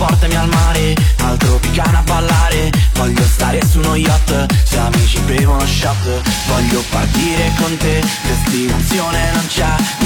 portami al mare, al tropicana a ballare. Voglio stare su uno yacht, se amici bevono shot. Voglio partire con te, destinazione non c'è.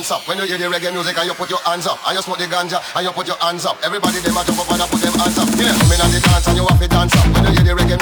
Dance up. When you hear the reggae music and you put your hands up. And you smoke the ganja and you put your hands up. Everybody them a jump up and a put them hands up. Yeah, come in the dance and you have to dance up. When you hear the reggae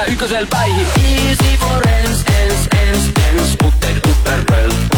ykkösel päihin Easy for ens, ens, ens, ens, utter, utter, pöl